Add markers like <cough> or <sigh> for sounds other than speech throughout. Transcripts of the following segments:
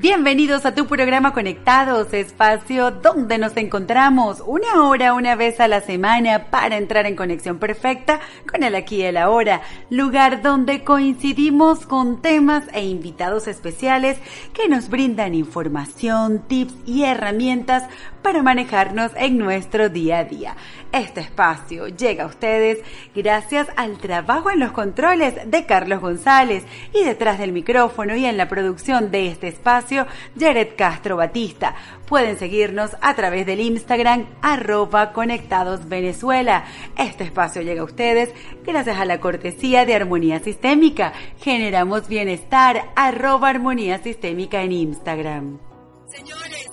Bienvenidos a tu programa Conectados, espacio donde nos encontramos una hora, una vez a la semana para entrar en conexión perfecta con el aquí y el ahora, lugar donde coincidimos con temas e invitados especiales que nos brindan información, tips y herramientas para manejarnos en nuestro día a día. Este espacio llega a ustedes gracias al trabajo en los controles de Carlos González y detrás del micrófono y en la producción de este espacio, Jared Castro Batista. Pueden seguirnos a través del Instagram arroba conectados Venezuela. Este espacio llega a ustedes gracias a la cortesía de Armonía Sistémica. Generamos bienestar arroba armonía sistémica en Instagram. Señores,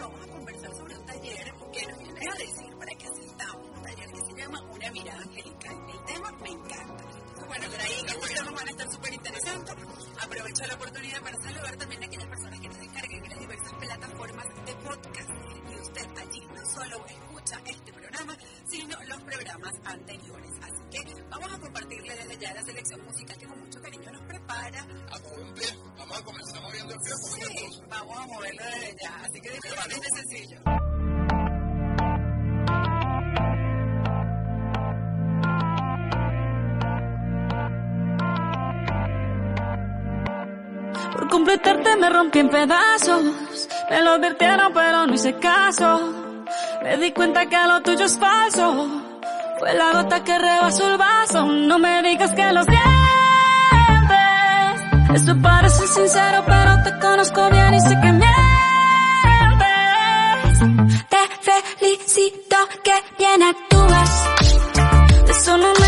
vamos a conversar sobre un taller que nos viene a decir para que asistamos. Un taller que se llama Una mirada angelical. El tema me encanta. Bueno, por ahí los temas van a estar súper interesantes. Aprovecho la oportunidad para saludar también a aquellas personas que nos descarguen en las diversas plataformas de podcast. Y usted allí no solo escucha este programa, sino los programas anteriores. Así que vamos a compartirle desde ya la selección musical que con mucho cariño nos prepara. A Vamos a moverlo desde ya. Así que de sencillo. Por completarte me rompí en pedazos. Me lo advirtieron pero no hice caso. Me di cuenta que lo tuyo es falso. Fue la gota que rebasó el vaso. No me digas que lo sientes. Eso parece sincero pero te conozco bien y sé que mientes. Te felicito que bien actúas. De me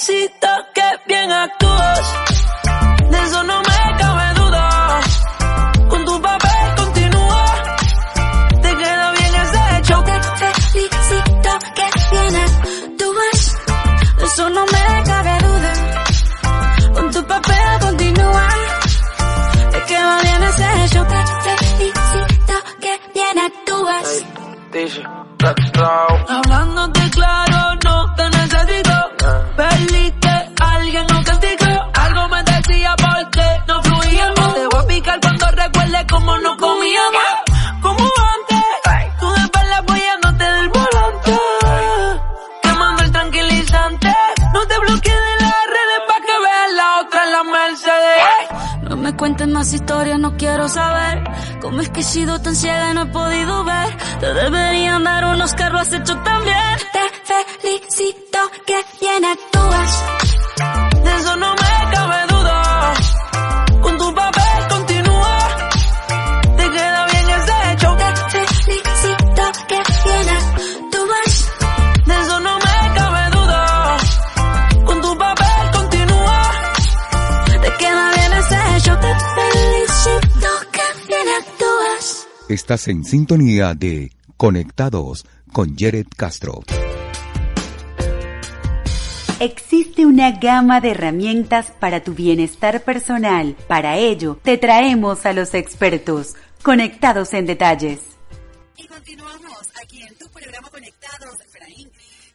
Te felicito que bien actúas. De eso no me en sintonía de Conectados con Jared Castro. Existe una gama de herramientas para tu bienestar personal. Para ello, te traemos a los expertos, conectados en detalles. Y continuamos aquí en tu programa Conectados, Efraín.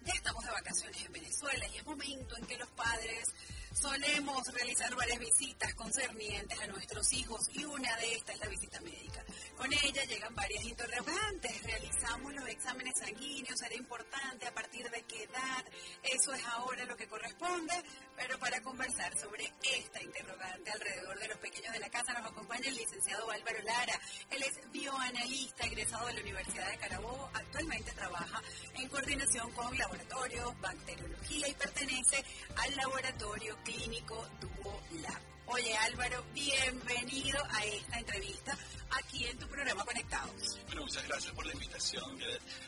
Ya estamos de vacaciones en Venezuela y es momento en que los padres solemos realizar varias visitas concernientes a nuestros hijos y una de estas es la visita médica. Con ella llegan varias interrogantes. Realizamos los exámenes sanguíneos, será importante a partir de qué edad. Eso es ahora lo que corresponde. Pero para conversar sobre esta interrogante alrededor de los pequeños de la casa nos acompaña el licenciado Álvaro Lara. Él es bioanalista egresado de la Universidad de Carabobo. Actualmente trabaja en coordinación con laboratorios, bacteriología y pertenece al laboratorio clínico Duo Lab. Oye Álvaro, bienvenido a esta entrevista aquí en tu programa Conectados. Bueno, muchas gracias por la invitación.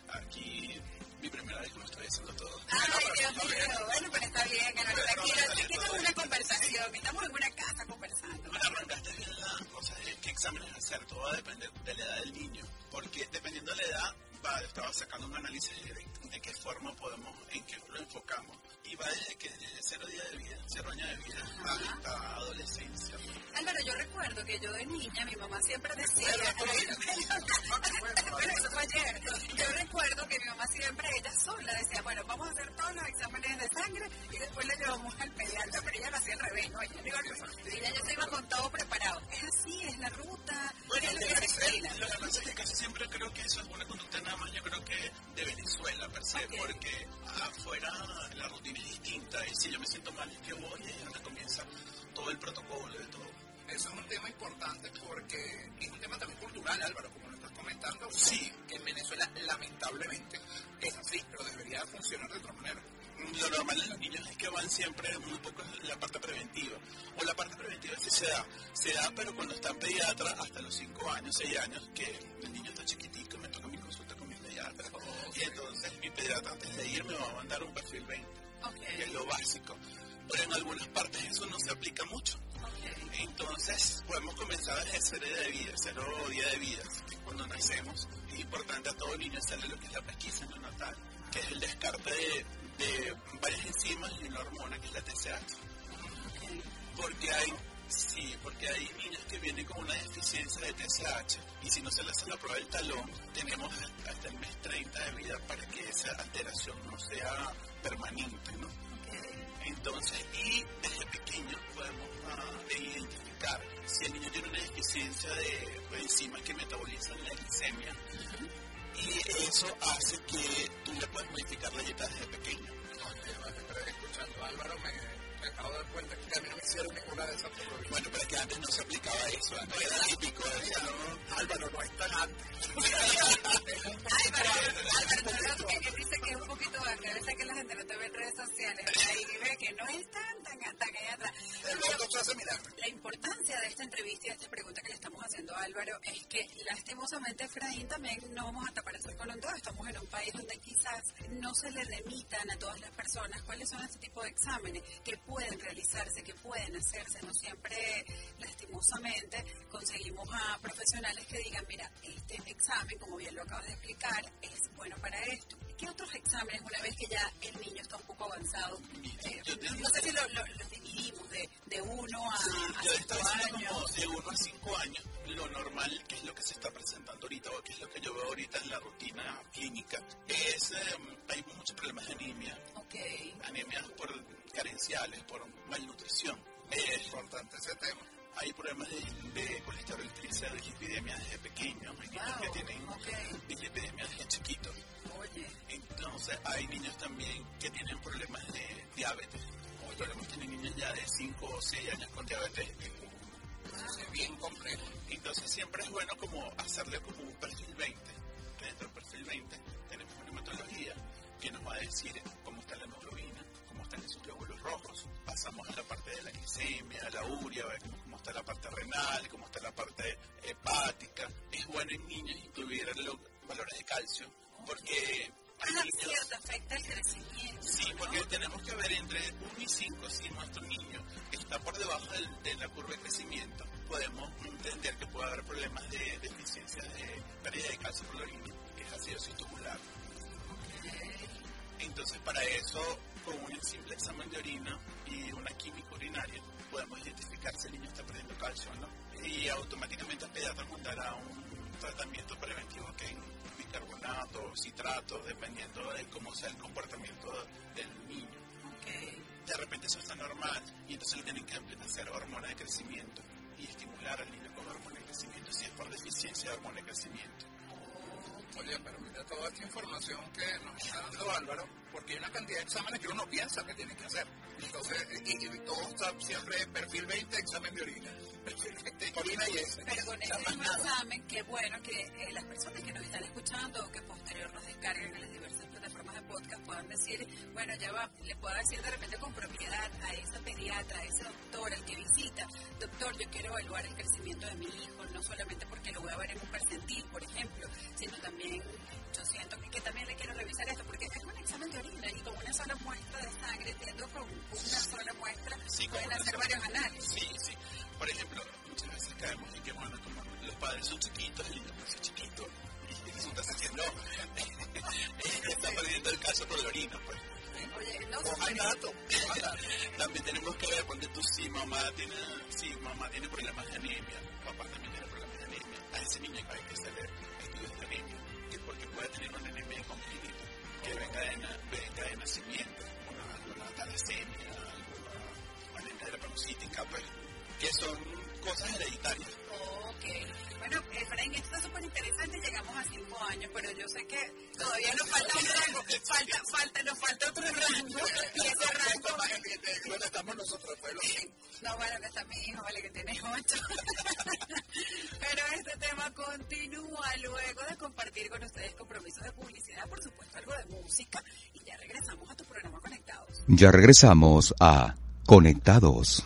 Aquí mi primera vez que lo estoy haciendo todo. Ay, Dios mío, bueno, pero está bien, Álvaro, aquí, aquí tenemos una conversación, estamos en una casa conversando. Bueno, arrancaste bien la cosa de qué exámenes hacer. Todo va a depender de la edad del niño. Porque dependiendo de la edad, va, estaba sacando un análisis de, de qué forma podemos, en qué lo enfocamos. Y va desde que cero días de vida, cero años de vida, hasta adolescencia. Álvaro, yo recuerdo que yo de niña, mi mamá siempre decía, bueno, eso fue ayer, yo recuerdo que mi mamá siempre, ella sola decía, bueno, vamos a hacer todos los exámenes de sangre y después le llevamos al pediatra, pero ella lo hacía al revés, ¿no? Ella, ella ya se iba con todo preparado. Es así, es la ruta, Bueno, lo que pasa es que casi siempre creo que eso es una conducta nada más, yo creo que de Venezuela per se, porque afuera la rutina es distinta y si yo me siento mal es que voy y ahora comienza todo el protocolo y todo. Eso es un tema importante porque es un tema también cultural, Álvaro, como lo estás comentando. Sí. Que en Venezuela, lamentablemente, es así, pero debería funcionar de otra manera. Lo normal en los niños es que van siempre muy poco en la parte preventiva. O la parte preventiva sí se da. Se da, pero cuando está en pediatra hasta los 5 años, 6 años, que el niño está chiquitico, me toca mi consulta con mi pediatra. Y entonces mi pediatra antes de ir me va a mandar un perfil 20, que es lo básico. Pero en algunas partes eso no se aplica mucho. Entonces podemos comenzar desde cero día de vida, cero día de vida, cuando nacemos. Es importante a todo niño hacerle lo que es la pesquisa neonatal, que es el descarte de, de varias enzimas y una hormona que es la TSH. Porque hay, sí, porque hay niños que vienen con una deficiencia de TSH y si no se les hace la prueba del talón, tenemos hasta el mes 30 de vida para que esa alteración no sea permanente, ¿no? Entonces, y desde pequeños podemos ah, identificar si el niño tiene una deficiencia de enzimas que metabolizan la glicemia. Y eso hace que tú le puedas modificar la dieta desde pequeño. Pero escuchando a Álvaro, me acabo de dar cuenta que a mí no me hicieron ninguna de esas pruebas. Bueno, pero es que antes no se aplicaba eso, antes era típico, no, Álvaro, no es tan antes. Álvaro, Álvaro, que dice que es un poquito que a veces que la gente no te ve en redes sociales, ahí ve que no es tan, tan, tan allá atrás. La importancia de esta entrevista y de esta pregunta que le estamos haciendo a Álvaro es que lastimosamente Efraín también no vamos a tapar el sol con un. Estamos en un país donde quizás no se le remitan a todas las personas cuáles son este tipo de exámenes que pueden realizarse, que pueden hacerse. No siempre, lastimosamente, conseguimos a profesionales que digan, mira, este examen, como bien lo acabas de explicar, es bueno para esto. ¿Qué otros exámenes, una vez que ya el niño está un poco avanzado? eh, no sé si lo, lo- los dividimos de, de uno a, a Yo cinco como años. de 1 a 5 años, lo normal, que es lo que se está presentando ahorita, o que es lo que yo veo ahorita en la rutina clínica, es, eh, hay muchos problemas de anemia, Ok. anemias por carenciales, por malnutrición. Es importante ese tema. Hay problemas de, de colesterol triglicéridos epidemias desde pequeños, hay niños Wow, que tienen ok. dislipidemias desde chiquitos. Oye, Entonces hay niños también que tienen problemas de diabetes. O tenemos tienen niños ya de 5 o 6 años con diabetes tipo 1. es bien complejo. Entonces siempre es bueno como hacerle como un perfil 20. Dentro del perfil 20 tenemos una hematología que nos va a decir rojos. Pasamos a la parte de la glicemia, la urea, vemos cómo está la parte renal, cómo está la parte hepática. Es bueno en niños incluir los valores de calcio porque Ah, cierto, afecta el crecimiento. Sí, porque tenemos que ver entre 1 y 5 si nuestro niño está por debajo del- de la curva de crecimiento, podemos entender que puede haber problemas de deficiencia de pérdida de calcio clorina, que es acidosis tubular. Entonces, para eso, con un simple examen de orina y una química urinaria, podemos identificar si el niño está perdiendo calcio o no. Y automáticamente el pediatra mandará un tratamiento preventivo que es bicarbonato, citrato, dependiendo de cómo sea el comportamiento del niño. De repente eso está normal y entonces le tienen que hacer hormona de crecimiento y estimular al niño con hormona de crecimiento si es por deficiencia de hormona de crecimiento. Oye, pero mira toda esta información que nos está dando Álvaro, porque hay una cantidad de exámenes que uno piensa que tiene que hacer. Entonces, y, y todo está siempre perfil 20, examen de orina. Perfil 20, orina y ese. Pero con este examen, qué bueno que eh, las personas que nos están escuchando o que posterior nos descarguen en las diversas plataformas de podcast puedan decir, bueno, ya va, le puedo decir de repente con propiedad a esa pediatra, a ese doctor, al que visita, doctor, yo quiero evaluar el crecimiento de mi hijo, no solamente porque lo voy a ver en un percentil, por ejemplo, sino también, yo siento que, que también le quiero revisar esto, porque es un examen de orina y con una sola muestra de sangre, entiendo con una sola muestra, Sí, pueden hacer varios análisis. Sí, sí. Por ejemplo, muchas veces caemos en que, bueno, como los padres son chiquitos, el niño es chiquito, y resulta no. <laughs> Está perdiendo el caso por la orina, pues. Oye, no, dato. <laughs> También tenemos que ver, ponte tú, si mamá tiene, si mamá tiene problemas de anemia, papá también tiene problemas de anemia, a ese niño hay que hacerle estudios puede tener una anemia congénita, que venga de, venga de nacimiento, una, alguna talasemia, alguna anemia drepanocytica, pues, que son cosas hereditarias. Ok. Bueno, Efraín, esto está súper interesante. Llegamos a cinco años, pero yo sé que todavía nos falta un rango. Falta, falta, nos falta otro rango. Y ese rango. Bueno, estamos nosotros, pues, los No, bueno, que está mi hijo, vale, que tiene ocho. <laughs> Pero este tema continúa luego de compartir con ustedes compromisos de publicidad, por supuesto, algo de música. Y ya regresamos a tu programa Conectados. Ya regresamos a Conectados.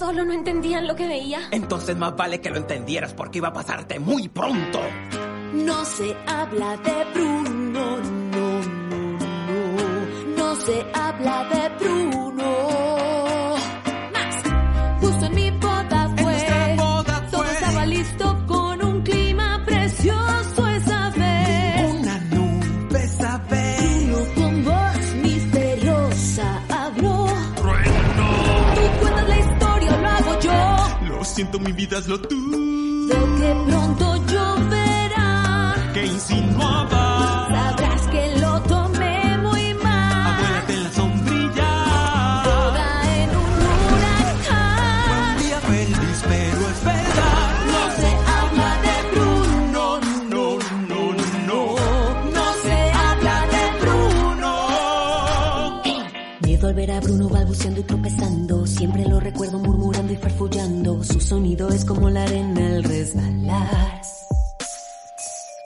Solo no entendían lo que veía. Entonces más vale que lo entendieras porque iba a pasarte muy pronto. No se habla de Bruno, no, no, no. No se habla de Bruno. Siento, mi vida es lo tú. Veo que pronto lloverá. Que insinuaba. Sabrás que lo tomé muy mal. Abuélate en la sombrilla. Boda en un huracán. Un día feliz, pero es verdad. No se habla de Bruno. No, no, no. No se habla de Bruno. Miedo al ver a Bruno balbuceando y tropezando. Siempre es como la arena al resbalar.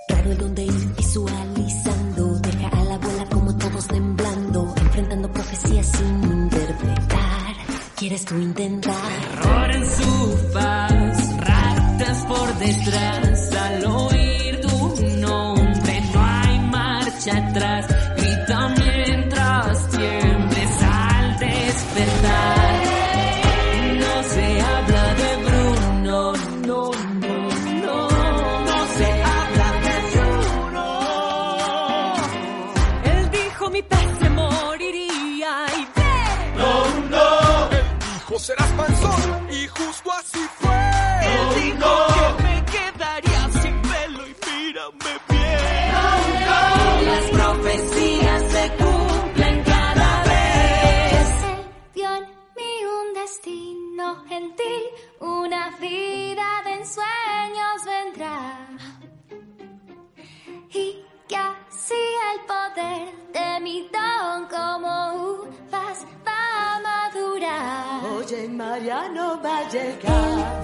Raro el donde ir visualizando. Deja a la abuela como todos temblando. Enfrentando profecías sin interpretar. ¿Quieres tú intentar? Llegar.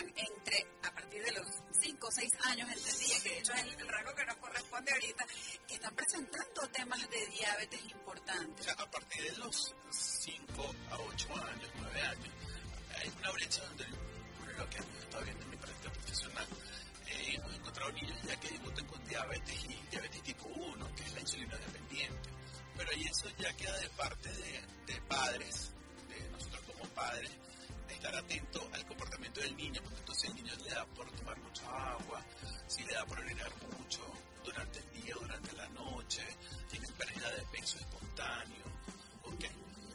Están entre, a partir de los 5 o 6 años, entendía que de hecho es el rango que nos corresponde ahorita, que están presentando temas de diabetes O importantes. sea, a partir de los 5 a 8 años, 9 años, hay una brecha donde, lo que hemos estado viendo en mi práctica profesional, eh, hemos encontrado niños ya que debutan con diabetes y diabetes tipo 1, que es la insulina dependiente. Pero ahí eso ya queda de parte de, de padres, de nosotros como padres, estar atento al comportamiento del niño, porque entonces el niño le da por tomar mucha agua, si le da por orinar mucho durante el día, durante la noche, tiene pérdida de peso espontáneo, ¿ok?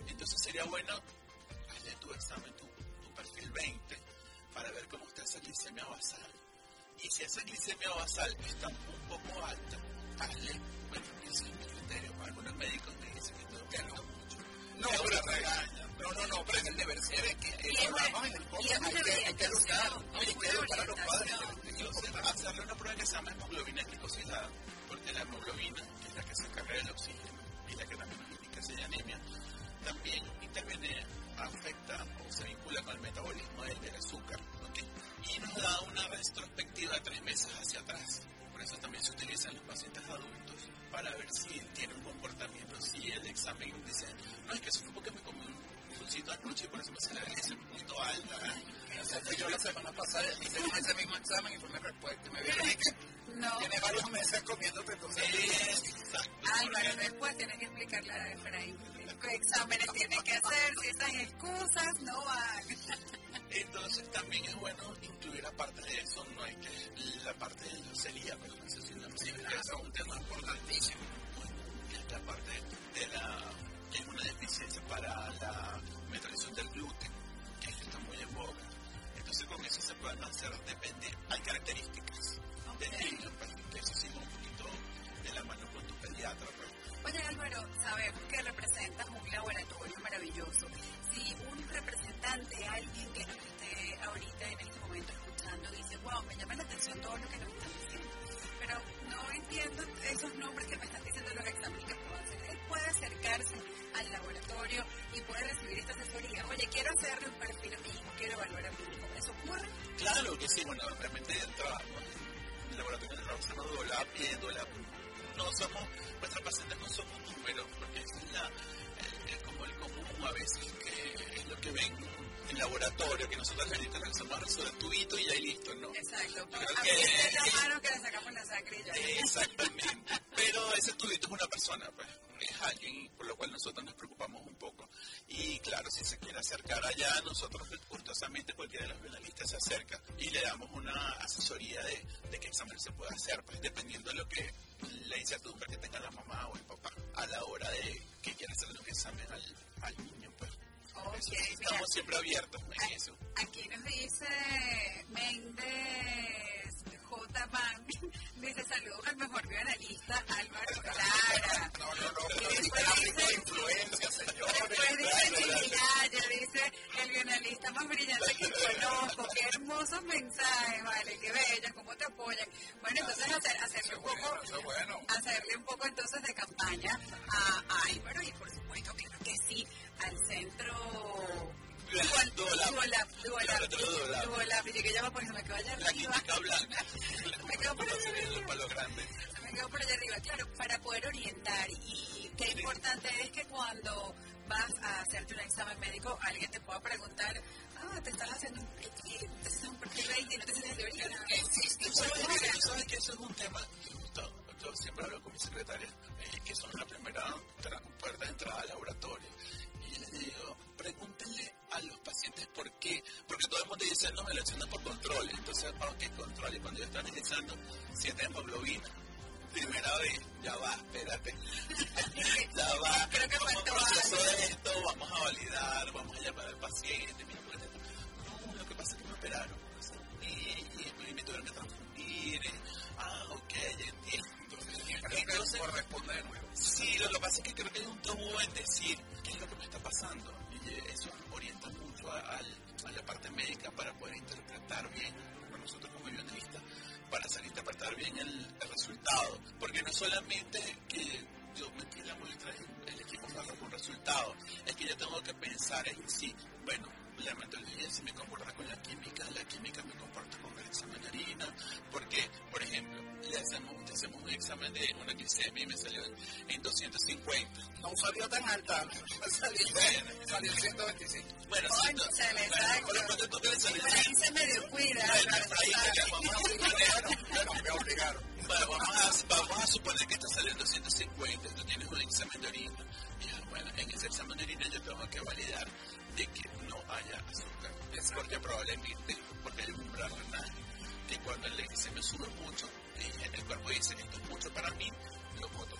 Entonces sería bueno hazle tu examen, tu, perfil 20, para ver cómo está esa glicemia basal. Y si esa glicemia basal está un poco alta, hazle, bueno, es mi criterio, algunos médicos me dicen que tengo que. No, pero regaña. No, no, no, pero en el deber ser es que hablamos en el es podcast, una hay que, educar, hay que una educar a los padres. hacerle una prueba que se llama hemoglobina glicosilada, porque la hemoglobina, que es la que se carga del oxígeno y la que también nos indica si hay anemia, también interviene, afecta o se vincula con el metabolismo del, azúcar. Y nos da una retrospectiva tres meses hacia atrás. Por eso también se utiliza en los pacientes adultos para ver si tiene un comportamiento, si el examen dice, no es que fue porque me comí un dulcito anoche y por eso me sale la glicemia un poquito alta. O sea, que yo la semana pasada hice ese mismo examen y fue mi respuesta. Y me vieron que No. tiene varios meses comiéndote entonces. Exacto. Álvaro, después tienes que explicarle a Efraín qué <laughs> exámenes tiene que hacer, si estas excusas no van. <laughs> Entonces también es bueno incluir aparte de eso, no hay que la parte de la celíaca, la sensación de que es un tema importantísimo, que es la parte de la que es una deficiencia para la metabolización del gluten, que está muy en boga. Entonces con eso se pueden hacer depende, hay características del niño, pues, que eso va un poquito de la mano con tu pediatra, pues. Oye Álvaro, sabemos que representas un laboratorio maravilloso. Si un representante, alguien que nos esté ahorita en este momento escuchando, dice, wow, me llama la atención todo lo que nos están diciendo, pero no entiendo esos nombres que me están diciendo los exámenes que puedo hacer. Él puede acercarse al laboratorio y puede recibir esta asesoría. Oye, quiero hacerle un perfil a quiero evaluar a mi hijo. ¿Eso ocurre? Claro que sí, bueno, realmente el laboratorio de Roxana Dola, Piédola. No somos, nuestros pacientes no somos números, porque es la, como el a veces, que es lo que ven en laboratorio, que nosotros ahorita realizamos resolver tubito y ya y listo, ¿no? Exacto. Creo A que- mí es la mano que le sacamos la sangre y ya. Exactamente. Pero ese tubito es una persona, pues, es alguien por lo cual nosotros nos preocupamos un poco. Y claro, si se quiere acercar allá, nosotros gustosamente cualquiera de los penalistas se acerca y le damos una asesoría de, de qué examen se puede hacer, pues dependiendo de lo que la incertidumbre que tenga la mamá o el papá a la hora de que quiera hacerle un examen al, al niño, pues. Ok, Eso, mira. estamos siempre abiertos en eso. Aquí nos dice Méndez que pensar en sí, bueno, la metodología si me comporta con la química, la química me comporta con el examen de orina, porque, por ejemplo, le hacemos, le hacemos un examen de una glicemia y me salió en, en 250. No salió tan alta, <laughs> salió, salió en 125. Bueno, no, Cónchale, bueno, pero cuando tú Por ahí se me descuida. Bueno, ahí vamos a <laughs> suponer, Bueno, me obligaron. bueno, vamos a, vamos a suponer que está saliendo 150, tú tienes un examen de orina. Bueno, en ese examen de orina yo tengo que validar de que no haya azúcar. Es porque probablemente, porque hay un renal, que cuando el glicemia sube mucho, el cuerpo dice esto es mucho para mí, lo boto.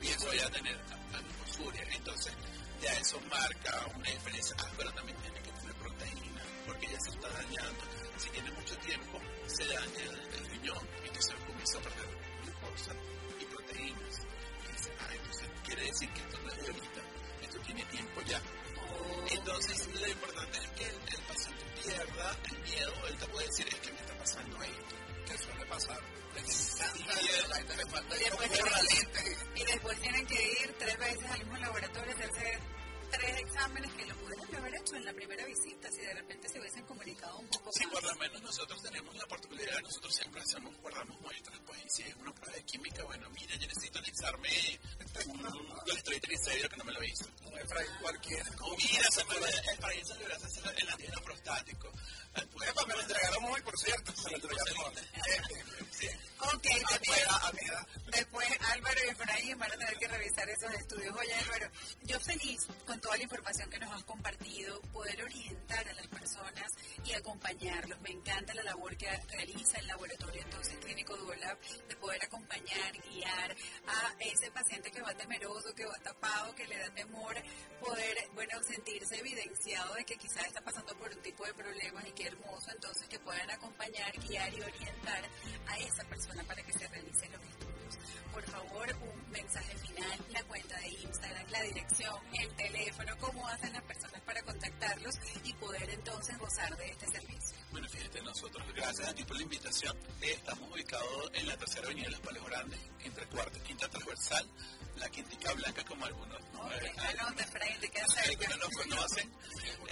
Y eso voy a tener glucosuria. Entonces, ya eso marca una diferencia. Ah, pero también tiene que tener proteína, porque ya se está dañando. Si tiene mucho tiempo, se daña el, riñón, y entonces comienza a perder glucosa y proteínas. Y dice, ah, entonces quiere decir que esto no es tiene tiempo ya. Entonces, lo importante es que el, el paciente pierda el miedo, él te puede decir, es que me está pasando esto. ¿Qué suele pasar? Y después tienen que ir tres veces al mismo laboratorio, hacerse tres exámenes que lo pudieron haber hecho en la primera visita, si de repente se hubiesen comunicado un poco Sí, más. por lo menos nosotros tenemos la particularidad, nosotros siempre hacemos, guardamos muestras, pues, y si es una prueba de química, bueno, mira, yo necesito analizarme un colesterol que no me lo hizo. Un Efraín cualquiera. O mira, se me es para eso le vas a hacer el antígeno prostático. Pues, Epa, me lo entregaron hoy, por cierto. Me lo entregaron sí. Ok, A mi después, edad, a mi edad. Álvaro y Efraín van a tener que revisar esos estudios. Oye, Álvaro, yo feliz con toda la información que nos has compartido, poder orientar a las personas y acompañarlos. Me encanta la labor que realiza el laboratorio entonces clínico Duolab de poder acompañar, guiar a ese paciente que va temeroso, que va tapado, que le da temor, poder, bueno, sentirse evidenciado de que quizás está pasando por un tipo de problemas y qué hermoso entonces que puedan acompañar, guiar y orientar a esa persona para que se realicen los estudios. Por favor, un mensaje final, la cuenta de Instagram, la dirección, el teléfono, cómo hacen las personas para contactarlos y poder entonces gozar de este servicio. Bueno, fíjate, nosotros, gracias a ti por la invitación, eh, estamos ubicados en la tercera avenida de Los Palos Grandes, entre cuarta y quinta transversal, la quintica blanca como algunos. eh, Efraín, te queda Ustedes que no nos conocen,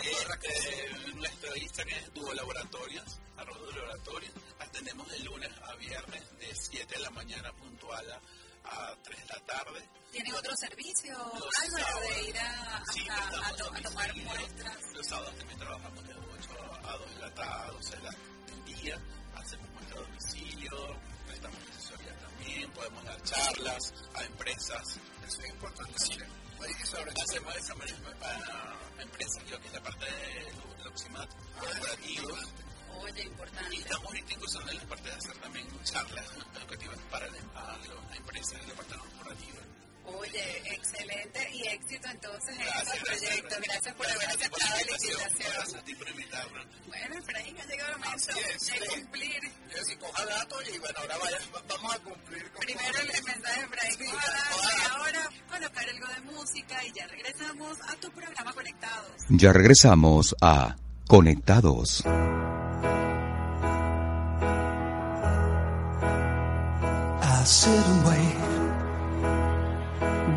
eh, nuestro Instagram es Duo Laboratorios, arroba Duo Laboratorios. Atendemos de lunes a viernes de 7 de la mañana puntual a, a 3 de la tarde. ¿Tienen otro servicio, Los Álvaro, de ir a, Sí, a- a estamos to- a tomar muestras? Los sábados también trabajamos de 8 a 2 de la tarde, 12 de la del día. Hacemos muestra a domicilio, prestamos asesoría también, podemos dar charlas a empresas. Eso es importante. Sí. Hacemos esa manera a empresas, lo que es la parte de Loximat, corporativos. Oye, importante. Y estamos ahorita incursionando en la parte de hacer también charlas educativas para la, a las empresas de la parte corporativa. Oye, excelente y éxito entonces en Gracias, este proyecto. Gracias por haber aceptado la invitación. Gracias a ti por invitarme. Bueno, Efraín, ha llegado el momento de cumplir. Yo sí, ojalá, oye, y bueno, ahora vaya, vamos a cumplir con Primero el mensaje de Efraín, Sí, ojalá, ojalá. y ahora colocar algo de música y ya regresamos a tu programa Conectados. Ya regresamos a Conectados. I sit and wait.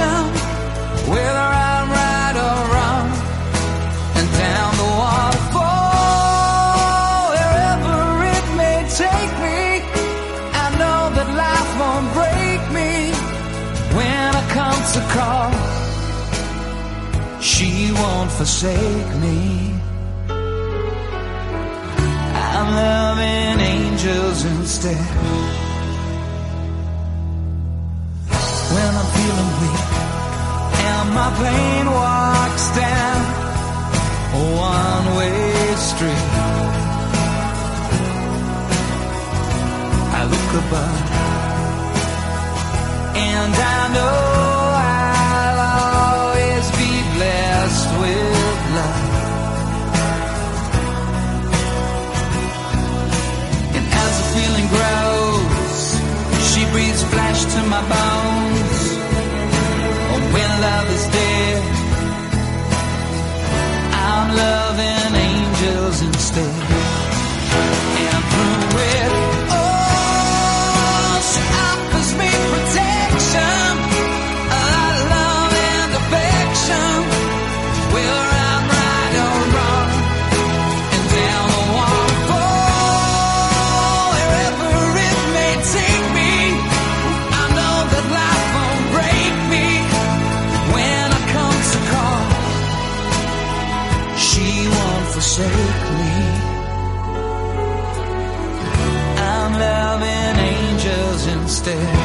and whether I'm right or wrong, and down the waterfall, wherever it may take me, I know that life won't break me when I come to call. She won't forsake me. I'm loving angels instead. My plane walks down a one-way street, I look above and I know stare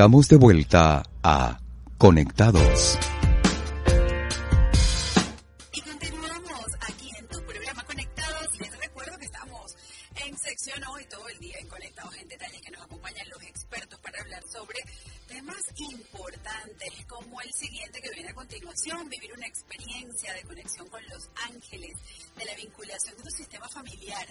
Estamos de vuelta a Conectados. Y continuamos aquí en tu programa Conectados. Les recuerdo que estamos en sección hoy todo el día en Conectados en detalle que nos acompañan los expertos para hablar sobre temas importantes como el siguiente que viene a continuación, vivir una experiencia de conexión con los ángeles de la vinculación de tu sistema familiar.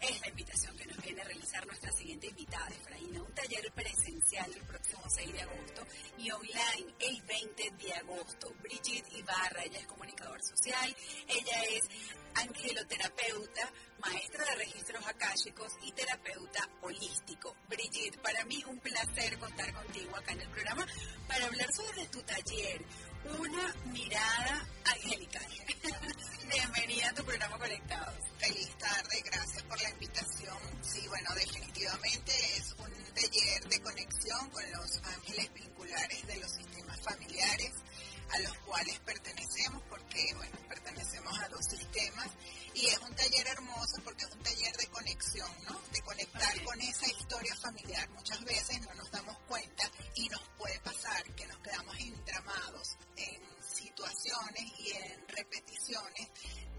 Es la invitación que nos viene a realizar nuestra siguiente invitada, Efraína, un taller presencial el próximo 6 de agosto y online el 20 de agosto. Brigitte Ibarra, ella es comunicador social, ella es angeloterapeuta, maestra de registros akáshicos y terapeuta holístico. Brigitte, para mí un placer contar contigo acá en el programa para hablar sobre tu taller, una mirada angelical. <laughs> Bienvenida a tu programa Conectados. Feliz tarde, gracias por la invitación. Sí, bueno, definitivamente es un taller de conexión con los ángeles vinculares de los sistemas familiares a los cuales pertenecemos, porque, bueno, pertenecemos a dos sistemas. Y es un taller hermoso porque es un taller de conexión, ¿no? De conectar con esa historia familiar. Muchas veces no nos damos cuenta y nos puede pasar que nos quedamos entramados en situaciones y en repeticiones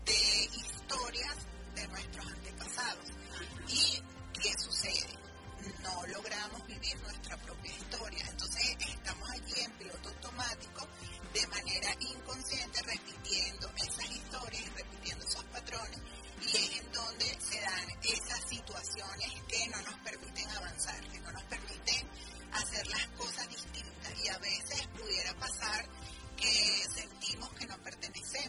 de historias de nuestros antepasados. ¿Y qué sucede? No logramos vivir nuestra propia historia. Entonces estamos allí en piloto automático de manera inconsciente repitiendo esas historias repitiendo esos patrones y es en donde se dan esas situaciones que no nos permiten avanzar, que no nos permiten hacer las cosas distintas. Y a veces pudiera pasar que sentimos que no pertenecemos,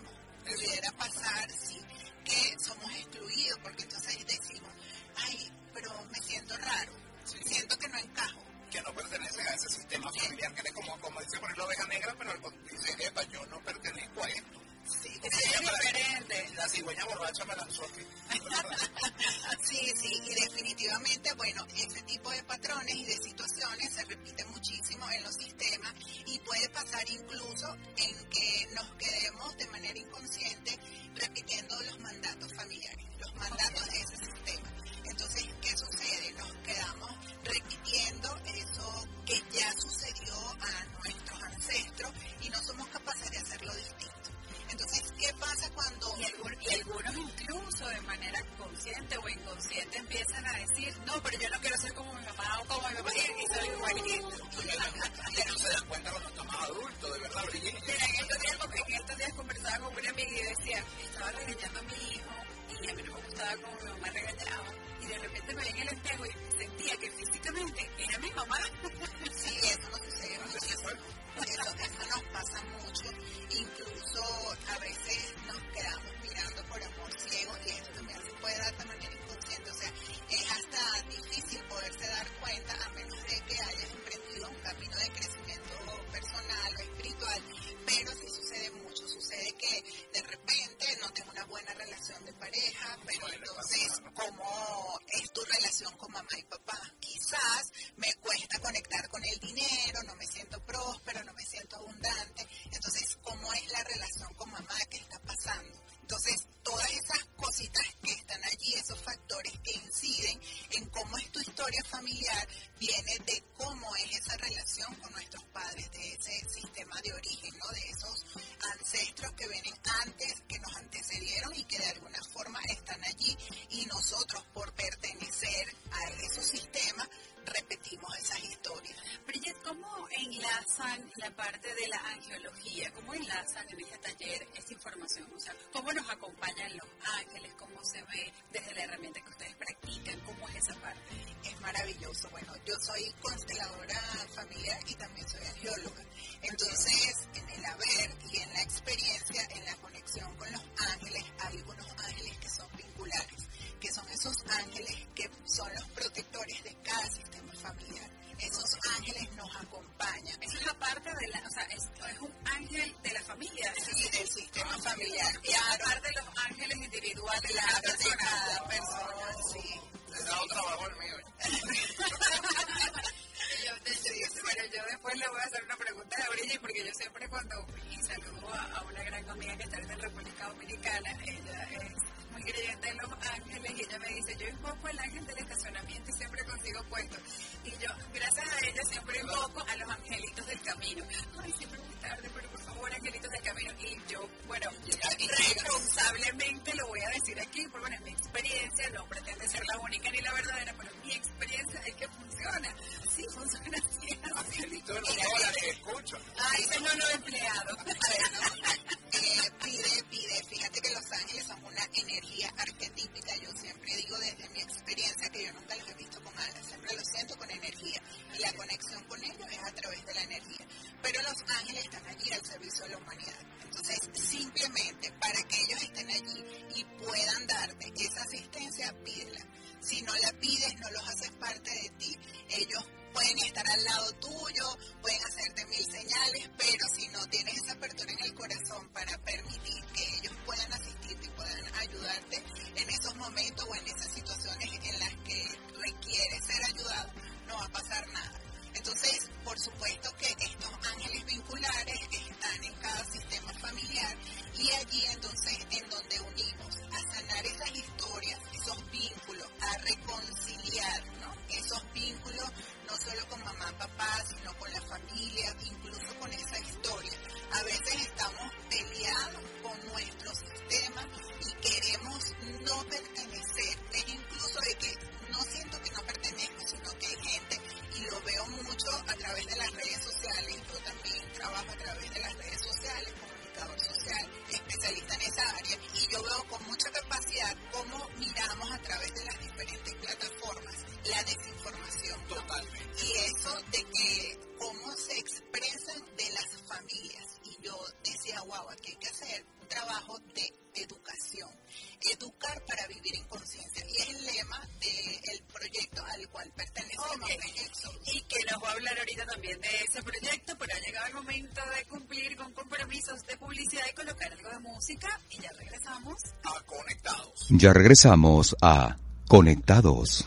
que cómo se expresan de las familias. Y yo decía, wow, aquí hay que hacer un trabajo de educación. Educar para vivir en conciencia. Y es el lema del proyecto al cual pertenece Y que nos va a hablar ahorita también de ese proyecto, pero ha llegado el momento de cumplir con compromisos de publicidad y colocar algo de música. Y ya regresamos a Conectados. Ya regresamos a Conectados.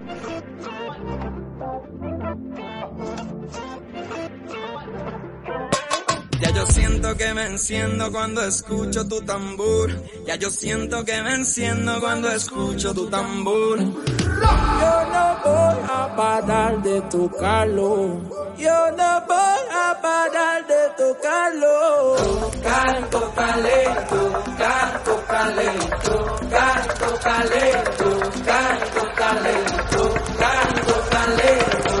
Ya yo siento que me enciendo cuando escucho tu tambor. Ya yo siento que me enciendo cuando escucho tu tambor. Yo no voy a parar de tocarlo. Yo no voy a parar de tocarlo. Tocar, tocale, tocar, tocale, tocar, tocale, tocar, tocale, tocar, tocale,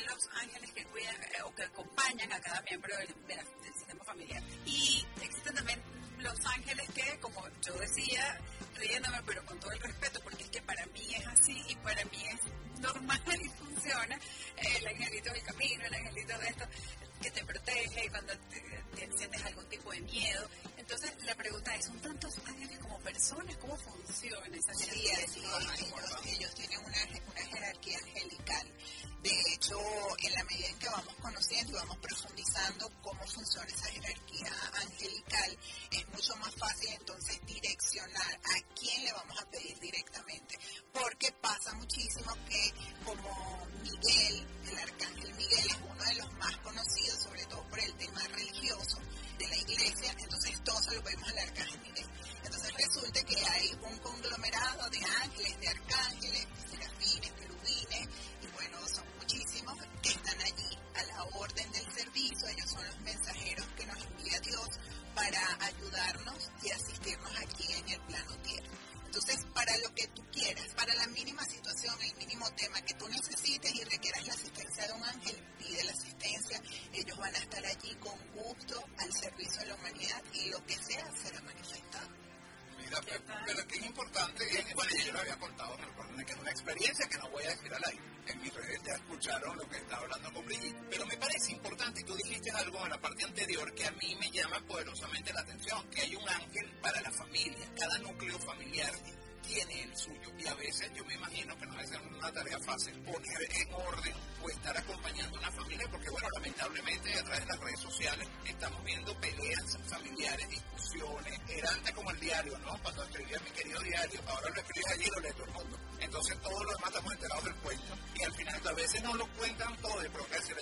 Los ángeles que cuidan eh, o que acompañan a cada miembro del, sistema familiar y existen también los ángeles que, como yo decía, riéndome, pero con todo el respeto, porque es que para mí es así y para mí es normal <laughs> y funciona, eh, el angelito del camino, el angelito de esto, que te protege cuando te, te sientes algún tipo de miedo. Entonces, la pregunta es, ¿son tantos ángeles como personas? ¿Cómo funciona esa Sí, jerarquía? así es. Ellos, ellos tienen una, una jerarquía angelical. De hecho, en la medida en que vamos conociendo y vamos profundizando cómo funciona esa jerarquía angelical, es mucho más fácil entonces direccionar a quién le vamos a pedir directamente. Porque pasa muchísimo que como Miguel, el arcángel Miguel es uno de los más conocidos, sobre todo por el tema religioso de la iglesia, entonces todo se lo pedimos al arcángel. Entonces resulta que hay un conglomerado de ángeles, de arcángeles, serafines, querubines, y bueno, son muchísimos que están allí a la orden del servicio. Ellos son los mensajeros que nos envía Dios para ayudarnos y asistirnos aquí en el plano tierra. Entonces, para lo que tú quieras, para la mínima situación, el mínimo tema que tú necesites y requieras la asistencia de un ángel, pide la asistencia. Ellos van a estar allí con gusto al servicio de la humanidad y lo que sea será manifestado. Pero, que es importante, y bueno, yo lo había contado, me recuerdo que es una experiencia que no voy a decir al aire. En mis redes ya escucharon lo que estaba hablando con Brigitte, pero me parece importante, y tú dijiste algo en la parte anterior que a mí me llama poderosamente la atención, que hay un ángel para la familia, cada núcleo familiar tiene el suyo, y a veces yo me imagino que no es una tarea fácil poner en orden o estar acompañando a una familia, porque bueno, lamentablemente a través de las redes sociales estamos viendo peleas familiares, discusiones, era antes como el diario, ¿no? Cuando escribía mi querido diario, ahora lo escribes allí y lo lee todo el mundo. Entonces todos los demás estamos enterados del cuento y al final a veces no lo cuentan todo, pero que decir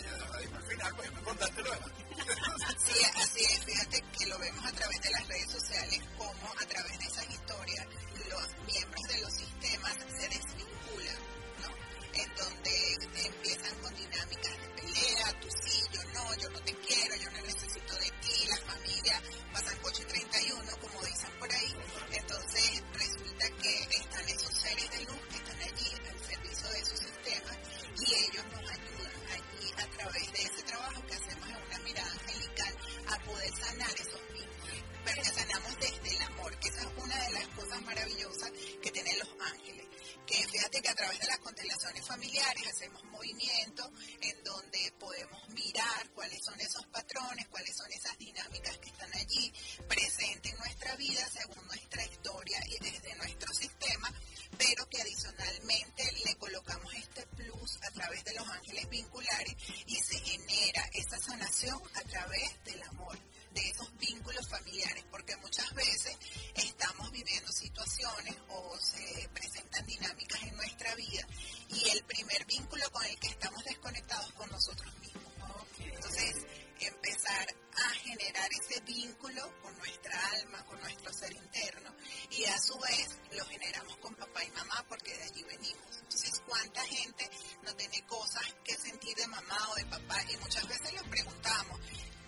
al final, pues me contaste lo demás. <laughs> Sí, así es. Fíjate que lo vemos a través de las redes sociales, como a través de esas historias los miembros de los sistemas se desvinculan, ¿no? En donde empiezan con dinámicas de pelea, tú sí, yo no, yo no te quiero, yo no necesito de ti, la familia pasan coche 31, como dicen por ahí. Entonces resulta que están esos seres de luz que están allí al servicio de esos sistemas y ellos nos ayudan allí a través de ese trabajo que hacemos en una mirada angelical a poder sanar esos vínculos. Pero sanamos desde el amor, que esa es una de las cosas maravillosas que tienen los ángeles. Que fíjate que a través de las constelaciones familiares hacemos movimientos en donde podemos mirar cuáles son esos patrones, cuáles son esas dinámicas que están allí presentes en nuestra vida según nuestra historia y desde nuestro sistema, pero que adicionalmente le colocamos este plus a través de los ángeles vinculares y se genera esa sanación a través del amor de esos vínculos familiares, porque muchas veces estamos viviendo situaciones o se presentan dinámicas en nuestra vida y el primer vínculo con el que estamos desconectados con nosotros mismos. Entonces, empezar a generar ese vínculo con nuestra alma, con nuestro ser interno y a su vez lo generamos con papá y mamá porque de allí venimos. Entonces, ¿cuánta gente no tiene cosas que sentir de mamá o de papá? Y muchas veces les preguntamos,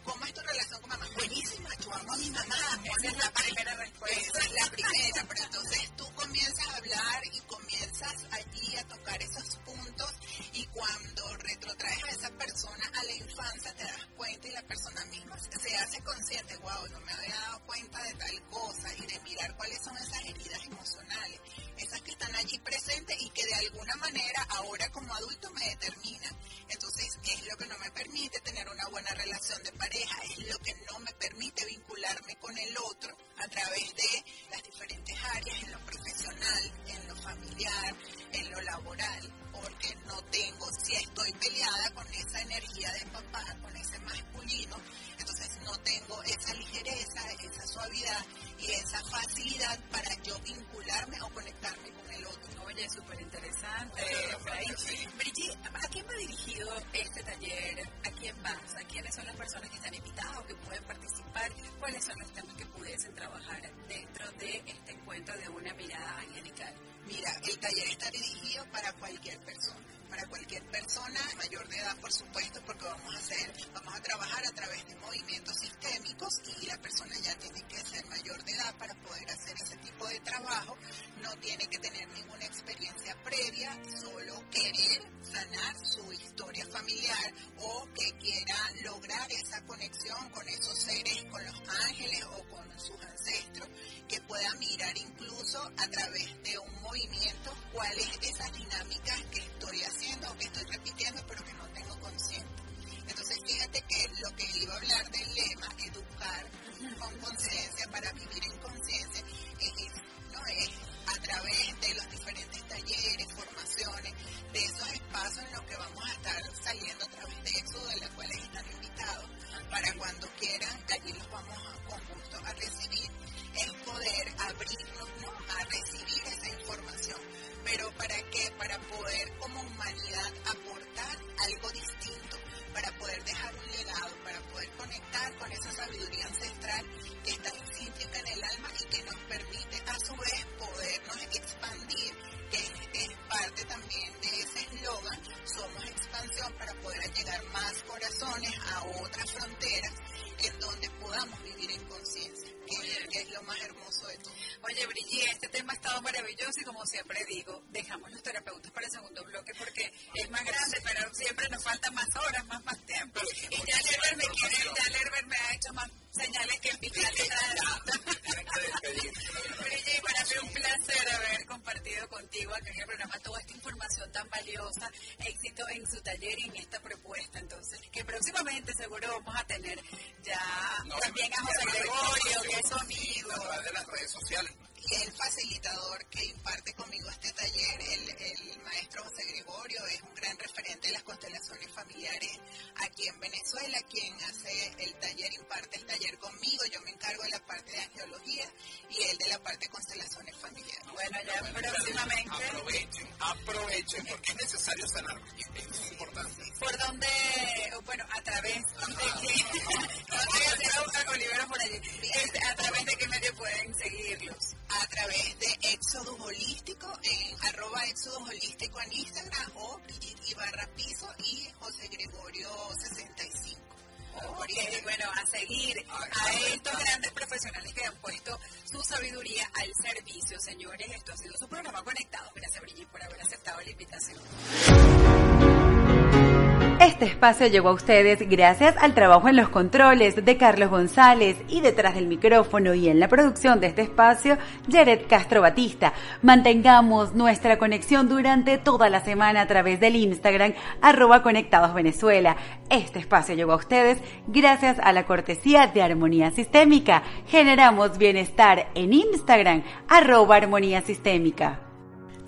¿Cómo es tu relación con mamá? Buenísima, yo amo a mi mamá. Esa es la primera respuesta. Esa es la primera, pero entonces tú comienzas a hablar y comienzas allí a tocar esos puntos y cuando retrotraes a esa persona a la infancia te das cuenta y la persona misma se hace consciente, wow, no me había dado cuenta de tal cosa y de mirar cuáles son esas heridas emocionales, esas que están allí presentes y que de alguna manera ahora como adulto me determinan. Entonces es lo que no me permite tener una buena relación de pareja, es lo que no me permite vincularme con el otro a través de las diferentes áreas, en lo profesional, en lo familiar, en lo laboral, porque no tengo, si estoy peleada con esa energía de papá, con ese masculino, entonces no tengo esa ligereza, esa suavidad y esa facilidad para yo vincularme o conectarme con el otro. Oye, súper interesante. Brigitte, ¿a quién va dirigido este taller? ¿A quién vas? ¿A quiénes son las personas que están invitadas o que pueden participar? ¿Cuáles son los temas que pudiesen trabajar dentro de este encuentro de una mirada angelical? Mira, el taller está dirigido para cualquier persona, para cualquier persona mayor de edad, por supuesto, porque vamos a hacer, vamos a trabajar a través de movimientos sistémicos y la persona ya tiene que ser mayor para poder hacer ese tipo de trabajo, no tiene que tener ninguna experiencia previa, solo querer sanar su historia familiar o que quiera lograr esa conexión con esos seres, con los ángeles o con sus ancestros, que pueda mirar incluso a través de un movimiento cuáles esas dinámicas que estoy haciendo o que estoy repitiendo pero que no tengo consciente. Entonces fíjate que lo que iba a hablar del lema, educar con conciencia para vivir en conciencia, es, no es a través de los diferentes talleres, formaciones, de esos espacios en los que vamos a estar saliendo a través de eso, de los cuales están invitados, para cuando quieran, allí los vamos a, con gusto a recibir, es poder abrirnos ¿no? a recibir esa información. Pero ¿para qué? Para poder como humanidad aportar algo distinto, para poder dejar un legado, para poder conectar con esa sabiduría ancestral que está intrínseca en el alma y que nos permite a su vez podernos expandir, que es, es parte también de ese eslogan, somos expansión para poder llegar más corazones a otras fronteras en donde podamos vivir en conciencia, que, que es lo más hermoso de todo. Oye, Brigitte, este tema ha estado maravilloso y como siempre digo, dejamos los terapeutas para el segundo bloque porque es más grande, pero siempre nos faltan más horas, más, más tiempo. Y ya Lerber me quiere, ya Lerber me ha hecho más señales que el fiscal de Brigitte, para mí un placer haber compartido contigo aquí en el programa toda esta información tan valiosa, éxito en su taller y en esta propuesta. Entonces, que próximamente seguro vamos a tener ya también a José Gregorio, que amigo. de las redes sociales. Y el facilitador que imparte conmigo este taller, el, el maestro José Gregorio, es un gran referente de las constelaciones familiares aquí en Venezuela, quien hace el taller, imparte el taller conmigo. Yo me encargo de la parte de angiología y él de la parte de constelaciones familiares. Bueno, ya próximamente. Aprovechen, aprovechen, porque es necesario sanar, es muy importante. ¿Por dónde? Bueno, a través de que. no por allí. Este, ¿A través de qué medio pueden seguirlos? A través de Éxodo Holístico, en arroba Éxodo Holístico en Instagram o Brigitte Ibarra Piso y José Gregorio 65. Ok, bueno, a seguir a estos grandes profesionales que han puesto su sabiduría al servicio, señores. Esto ha sido su programa conectado. Gracias, Brigitte, por haber aceptado la invitación. Este espacio llegó a ustedes gracias al trabajo en los controles de Carlos González y detrás del micrófono y en la producción de este espacio, Jared Castro Batista. Mantengamos nuestra conexión durante toda la semana a través del Instagram arroba Conectados Venezuela. Este espacio llegó a ustedes gracias a la cortesía de Armonía Sistémica. Generamos bienestar en Instagram arroba Armonía Sistémica.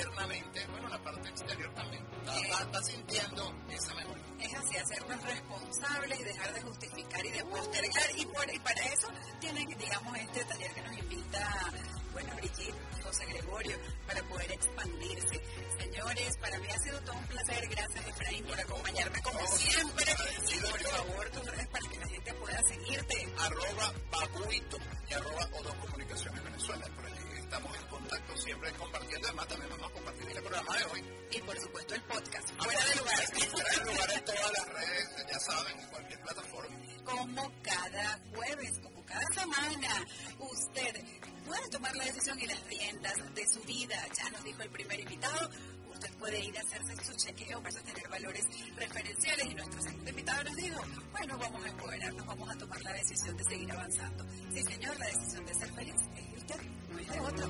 Internamente, bueno, la parte exterior también va- va sintiendo esa mejoría. Es así, hacernos responsables y dejar de justificar y de postergar. Y, por, y para eso tienen, digamos, este taller que nos invita, bueno, Brigitte, José Gregorio, para poder expandirse. Señores, para mí ha sido todo un placer. Gracias, Efraín, por acompañarme como siempre. Y por favor, tus redes para que la gente pueda seguirte. Arroba Babuito y arroba Odo Comunicaciones Venezuela. Por allí estamos en contacto siempre compartiendo. Además, también vamos a compartir el programa de hoy. Y por supuesto el podcast. Ah, fuera de lugar. Fuera de lugar en todas las redes, ya saben, en cualquier plataforma. Como cada jueves, como cada semana, usted puede tomar la decisión y las riendas de su vida. Ya nos dijo el primer invitado usted puede ir a hacerse su chequeo para tener valores referenciales. Y nuestro segundo invitado nos dijo, bueno, vamos a empoderarnos, vamos a tomar la decisión de seguir avanzando. Sí, señor, la decisión de ser feliz es usted. What the?